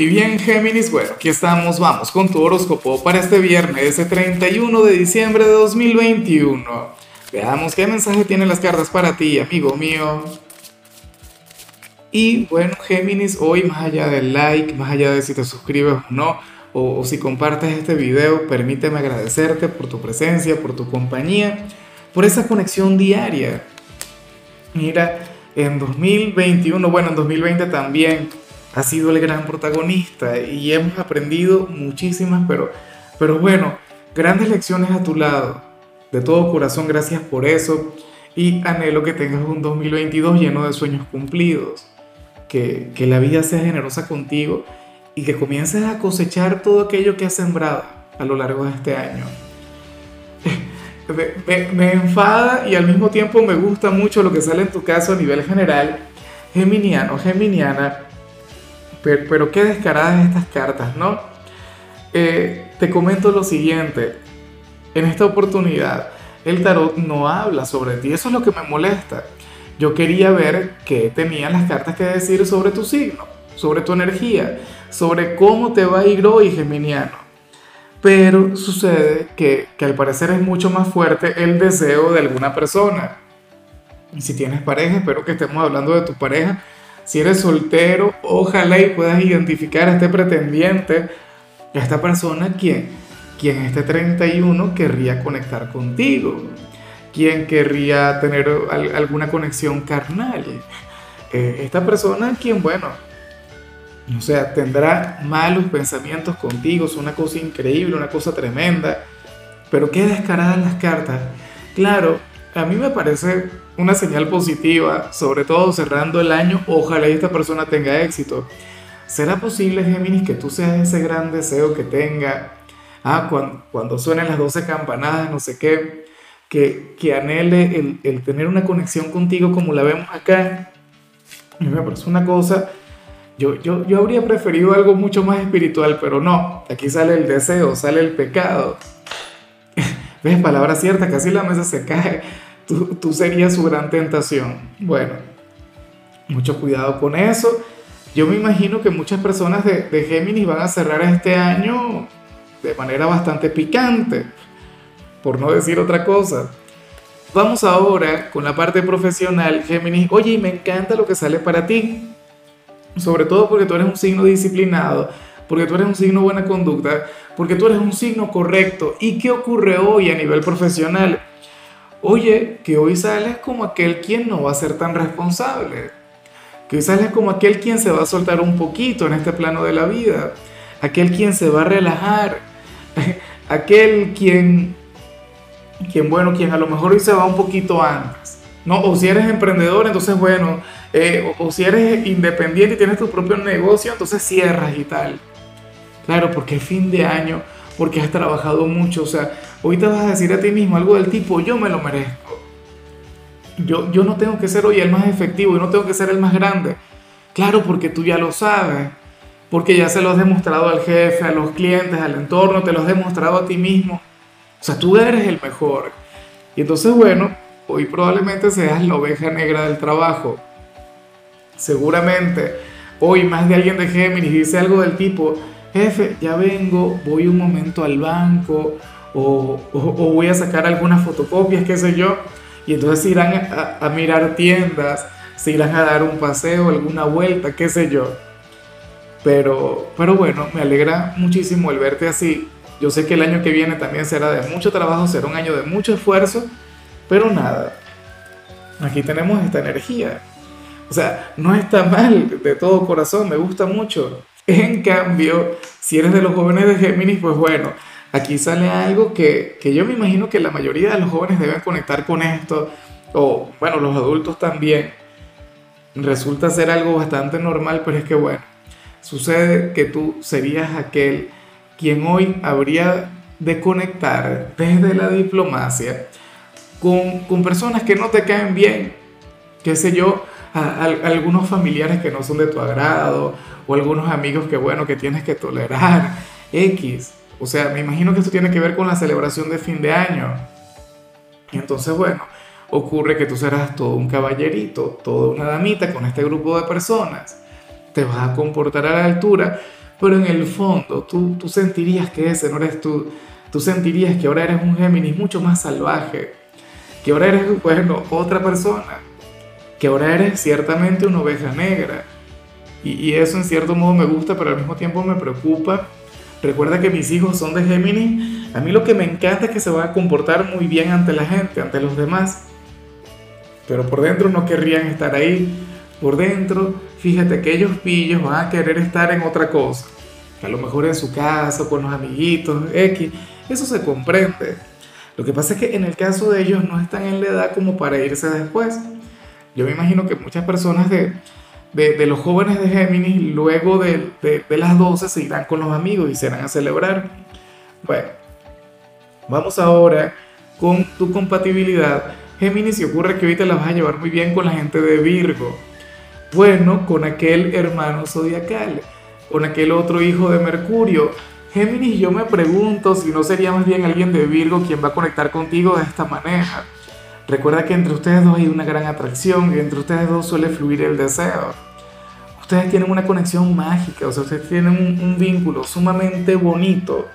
Y bien, Géminis, bueno, aquí estamos, vamos con tu horóscopo para este viernes, ese 31 de diciembre de 2021. Veamos qué mensaje tienen las cartas para ti, amigo mío. Y bueno, Géminis, hoy más allá del like, más allá de si te suscribes o no, o, o si compartes este video, permíteme agradecerte por tu presencia, por tu compañía, por esa conexión diaria. Mira, en 2021, bueno, en 2020 también ha sido el gran protagonista y hemos aprendido muchísimas, pero, pero bueno, grandes lecciones a tu lado. De todo corazón, gracias por eso. Y anhelo que tengas un 2022 lleno de sueños cumplidos. Que, que la vida sea generosa contigo y que comiences a cosechar todo aquello que has sembrado a lo largo de este año. Me, me, me, enfada y al mismo tiempo me gusta mucho lo que sale en tu caso a nivel general. Geminiano, Geminiana, pero, qué descaradas estas cartas, ¿no? Eh, te comento lo siguiente, en esta oportunidad el tarot no habla sobre ti, eso es lo que me molesta. Yo quería ver qué tenían las cartas que decir sobre tu signo, sobre tu energía, sobre cómo te va a ir hoy, Geminiano. Pero sucede que, que al parecer es mucho más fuerte el deseo de alguna persona. Y si tienes pareja, espero que estemos hablando de tu pareja, si eres soltero, ojalá y puedas identificar a este pretendiente, a esta persona quien, quien este 31 querría conectar contigo, quien querría tener alguna conexión carnal. Eh, esta persona quien, bueno, o sea, tendrá malos pensamientos contigo, es una cosa increíble, una cosa tremenda, pero qué descaradas las cartas. Claro, a mí me parece una señal positiva, sobre todo cerrando el año, ojalá esta persona tenga éxito. ¿Será posible, Géminis, que tú seas ese gran deseo que tenga? Ah, cuando, cuando suenen las 12 campanadas, no sé qué, que, que anhele el, el, tener una conexión contigo como la vemos acá. Me parece una cosa, yo, yo, yo habría preferido algo mucho más espiritual, pero no, aquí sale el deseo, sale el pecado. ¿Ves? Palabra cierta, casi la mesa se cae tú, serías su gran tentación. Bueno, mucho cuidado con eso. Yo me imagino que muchas personas de, de Géminis van a cerrar este año de manera bastante picante, por no decir otra cosa. Vamos ahora con la parte profesional, Géminis. Oye, me encanta lo que sale para ti, sobre todo porque tú eres un signo disciplinado, porque tú eres un signo buena conducta, porque tú eres un signo correcto. ¿Y qué ocurre hoy a nivel profesional? Oye, que hoy sales como aquel quien no va a ser tan responsable. Que hoy sales como aquel quien se va a soltar un poquito en este plano de la vida. Aquel quien se va a relajar. Aquel quien, quien bueno, quien a lo mejor hoy se va un poquito antes. ¿no? O si eres emprendedor, entonces bueno, eh, o, o si eres independiente y tienes tu propio negocio, entonces cierras y tal. Claro, porque es fin de año, porque has trabajado mucho, o sea, Hoy te vas a decir a ti mismo algo del tipo, yo me lo merezco. Yo, yo no tengo que ser hoy el más efectivo, yo no tengo que ser el más grande. Claro, porque tú ya lo sabes, porque ya se lo has demostrado al jefe, a los clientes, al entorno, te lo has demostrado a ti mismo. O sea, tú eres el mejor. Y entonces, bueno, hoy probablemente seas la oveja negra del trabajo. Seguramente hoy más de alguien de Géminis dice algo del tipo, jefe, ya vengo, voy un momento al banco o, voy a sacar algunas fotocopias, qué sé yo, y entonces irán a, mirar tiendas, se irán a dar un paseo, alguna vuelta, qué sé yo. Pero, pero bueno, me alegra muchísimo el verte así. Yo sé que el año que viene también será de mucho trabajo, será un año de mucho esfuerzo, pero nada, aquí tenemos esta energía. O sea, no está mal de todo corazón, me gusta mucho. En cambio, si eres de los jóvenes de Géminis, pues bueno, aquí sale algo que, que, yo me imagino que la mayoría de los jóvenes deben conectar con esto, o bueno, los adultos también. Resulta ser algo bastante normal, pero es que bueno, sucede que tú serías aquel quien hoy habría de conectar desde la diplomacia con, con personas que no te caen bien, qué sé yo, a, a, algunos familiares que no son de tu agrado, o algunos amigos que bueno, que tienes que tolerar, X. O sea, me imagino que esto tiene que ver con la celebración de fin de año. Y entonces, bueno, ocurre que tú serás todo un caballerito, toda una damita con este grupo de personas. Te vas a comportar a la altura, pero en el fondo tú, tú sentirías que ese no eres tú, tú sentirías que ahora eres un Géminis mucho más salvaje, que ahora eres, bueno, otra persona, que ahora eres ciertamente una oveja negra. Y, y eso en cierto modo me gusta, pero al mismo tiempo me preocupa. Recuerda que mis hijos son de Géminis. A mí lo que me encanta es que se van a comportar muy bien ante la gente, ante los demás. Pero por dentro no querrían estar ahí. Por dentro, fíjate que ellos pillos van a querer estar en otra cosa. a lo mejor en su casa, con los amiguitos, X. Eso se comprende. Lo que pasa es que en el caso de ellos no están en la edad como para irse después. Yo me imagino que muchas personas de, de, los jóvenes de Géminis luego de, de, las 12 se irán con los amigos y se irán a celebrar. Bueno, vamos ahora con tu compatibilidad. Géminis, y ocurre que hoy te la vas a llevar muy bien con la gente de Virgo. Bueno, con aquel hermano zodiacal, con aquel otro hijo de Mercurio. Géminis, yo me pregunto si no sería más bien alguien de Virgo quien va a conectar contigo de esta manera. Recuerda que entre ustedes dos hay una gran atracción y entre ustedes dos suele fluir el deseo. Ustedes tienen una conexión mágica, o sea, ustedes tienen un, vínculo sumamente bonito,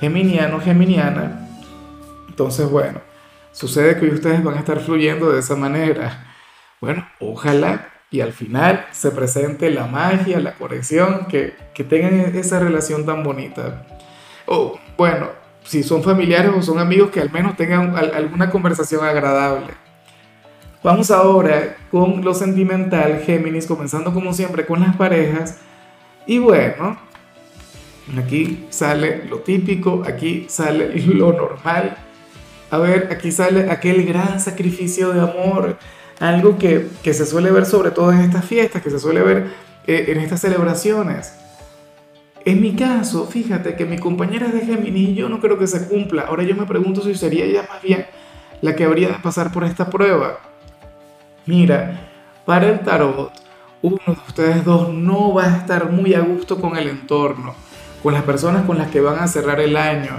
geminiano, geminiana. Entonces, bueno, sucede que hoy ustedes van a estar fluyendo de esa manera. Bueno, ojalá y al final se presente la magia, la conexión, que, que tengan esa relación tan bonita. O, bueno, si son familiares o son amigos, que al menos tengan alguna conversación agradable. Vamos ahora con lo sentimental, Géminis, comenzando como siempre con las parejas. Y bueno, aquí sale lo típico, aquí sale lo normal. A ver, aquí sale aquel gran sacrificio de amor, algo que, que se suele ver sobre todo en estas fiestas, que se suele ver eh, en estas celebraciones. En mi caso, fíjate que mi compañera de Géminis y yo no creo que se cumpla. Ahora yo me pregunto si sería ella más bien la que habría de pasar por esta prueba. Mira, para el tarot, uno de ustedes dos no va a estar muy a gusto con el entorno, con las personas con las que van a cerrar el año.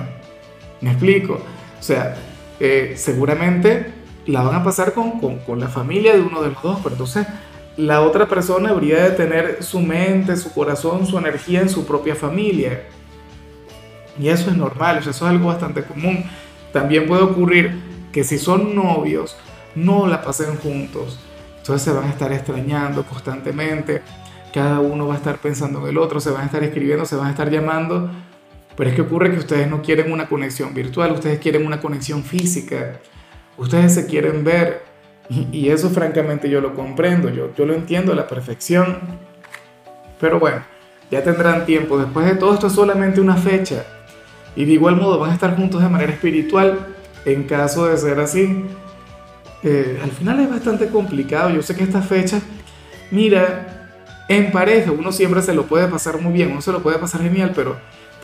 ¿Me explico? O sea, eh, seguramente la van a pasar con, con, con la familia de uno de los dos, pero entonces la otra persona habría de tener su mente, su corazón, su energía en su propia familia. Y eso es normal, eso es algo bastante común. También puede ocurrir que si son novios, no la pasen juntos. Entonces se van a estar extrañando constantemente. Cada uno va a estar pensando en el otro, se van a estar escribiendo, se van a estar llamando. Pero es que ocurre que ustedes no quieren una conexión virtual, ustedes quieren una conexión física. Ustedes se quieren ver, y, eso francamente yo lo comprendo, yo, yo lo entiendo a la perfección. Pero bueno, ya tendrán tiempo. Después de todo esto es solamente una fecha. Y de igual modo van a estar juntos de manera espiritual en caso de ser así. Eh, al final es bastante complicado. Yo sé que esta fecha, mira, en pareja uno siempre se lo puede pasar muy bien, uno se lo puede pasar genial, pero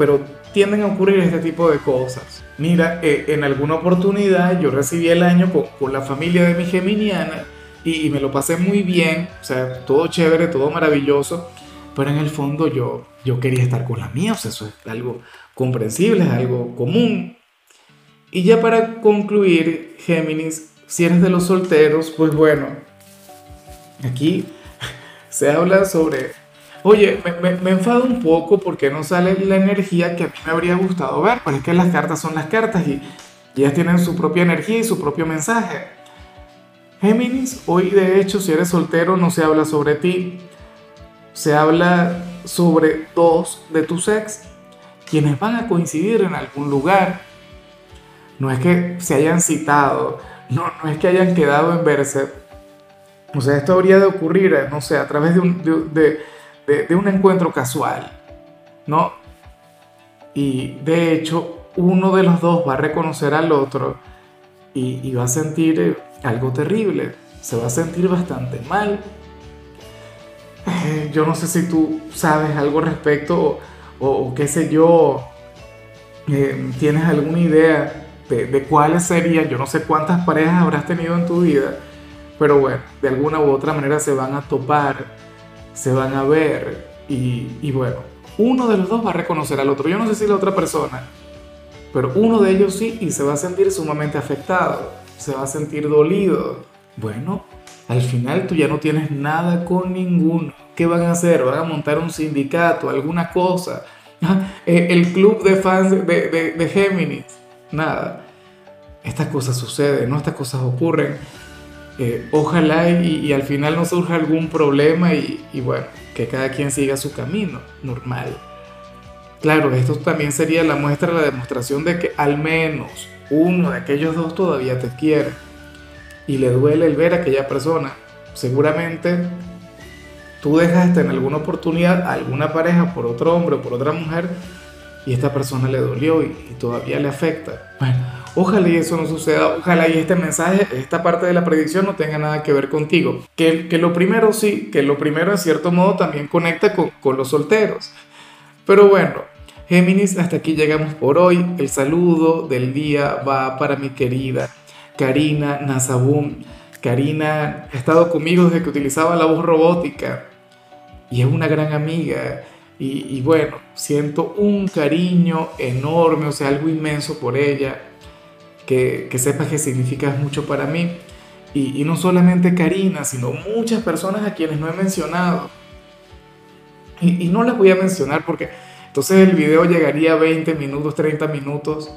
pero tienden a ocurrir este tipo de cosas. Mira, eh, en alguna oportunidad yo recibí el año con, la familia de mi geminiana y, me lo pasé muy bien, o sea, todo chévere, todo maravilloso, pero en el fondo yo, yo quería estar con la mía, o sea, eso es algo comprensible, es algo común. Y ya para concluir, Géminis, si eres de los solteros, pues bueno, aquí se habla sobre Oye, me, enfado un poco porque no sale la energía que a mí me habría gustado ver, pero es que las cartas son las cartas y, ellas tienen su propia energía y su propio mensaje. Géminis, hoy de hecho si eres soltero no se habla sobre ti, se habla sobre dos de tus ex, quienes van a coincidir en algún lugar. No es que se hayan citado, no, es que hayan quedado en verse. O sea, esto habría de ocurrir, no sé, a través de, un, de, un encuentro casual, ¿no? Y de hecho, uno de los dos va a reconocer al otro y, va a sentir eh, algo terrible, se va a sentir bastante mal. Eh, yo no sé si tú sabes algo al respecto o, qué sé yo, eh, tienes alguna idea de, de, cuáles serían, yo no sé cuántas parejas habrás tenido en tu vida, pero bueno, de alguna u otra manera se van a topar se van a ver y, bueno, uno de los dos va a reconocer al otro. Yo no sé si la otra persona, pero uno de ellos sí y se va a sentir sumamente afectado, se va a sentir dolido. Bueno, al final tú ya no tienes nada con ninguno. ¿Qué van a hacer? ¿Van a montar un sindicato? ¿Alguna cosa? Eh, el club de fans de, de, de Géminis. Nada. Estas cosas suceden, ¿no? Estas cosas ocurren. Eh, ojalá y, al final no surja algún problema y, y bueno, que cada quien siga su camino normal. Claro, esto también sería la muestra, la demostración de que al menos uno de aquellos dos todavía te quiere y le duele el ver a aquella persona. Seguramente tú dejaste en alguna oportunidad a alguna pareja por otro hombre o por otra mujer y esta persona le dolió y, todavía le afecta. Bueno, ojalá y eso no suceda, ojalá y este mensaje, esta parte de la predicción no tenga nada que ver contigo. Que, que lo primero sí, que lo primero en cierto modo también conecta con, con los solteros. Pero bueno, Géminis, hasta aquí llegamos por hoy. El saludo del día va para mi querida Karina Nazabum. Karina ha estado conmigo desde que utilizaba la voz robótica y es una gran amiga. Y, bueno, siento un cariño enorme, o sea, algo inmenso por ella, que, que sepas que significa mucho para mí. Y, y no solamente Karina, sino muchas personas a quienes no he mencionado. Y, y no las voy a mencionar porque entonces el video llegaría a 20 minutos, 30 minutos.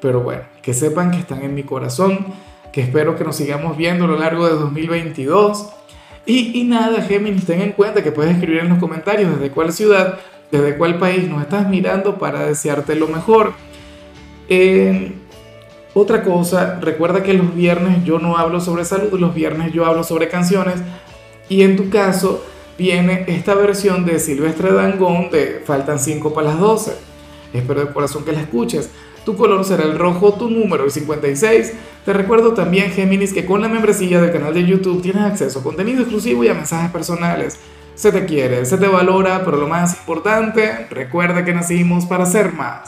Pero bueno, que sepan que están en mi corazón, que espero que nos sigamos viendo a lo largo de 2022 y, nada, Géminis, ten en cuenta que puedes escribir en los comentarios desde cuál ciudad, desde cuál país nos estás mirando para desearte lo mejor. Otra cosa, recuerda que los viernes yo no hablo sobre salud, los viernes yo hablo sobre canciones y en tu caso viene esta versión de Silvestre Dangón de Faltan 5 para las 12. Espero de corazón que la escuches. Tu color será el rojo, tu número el 56. Te recuerdo también, Géminis, que con la membresía del canal de YouTube tienes acceso a contenido exclusivo y a mensajes personales. Se te quiere, se te valora, pero lo más importante, recuerda que nacimos para ser más.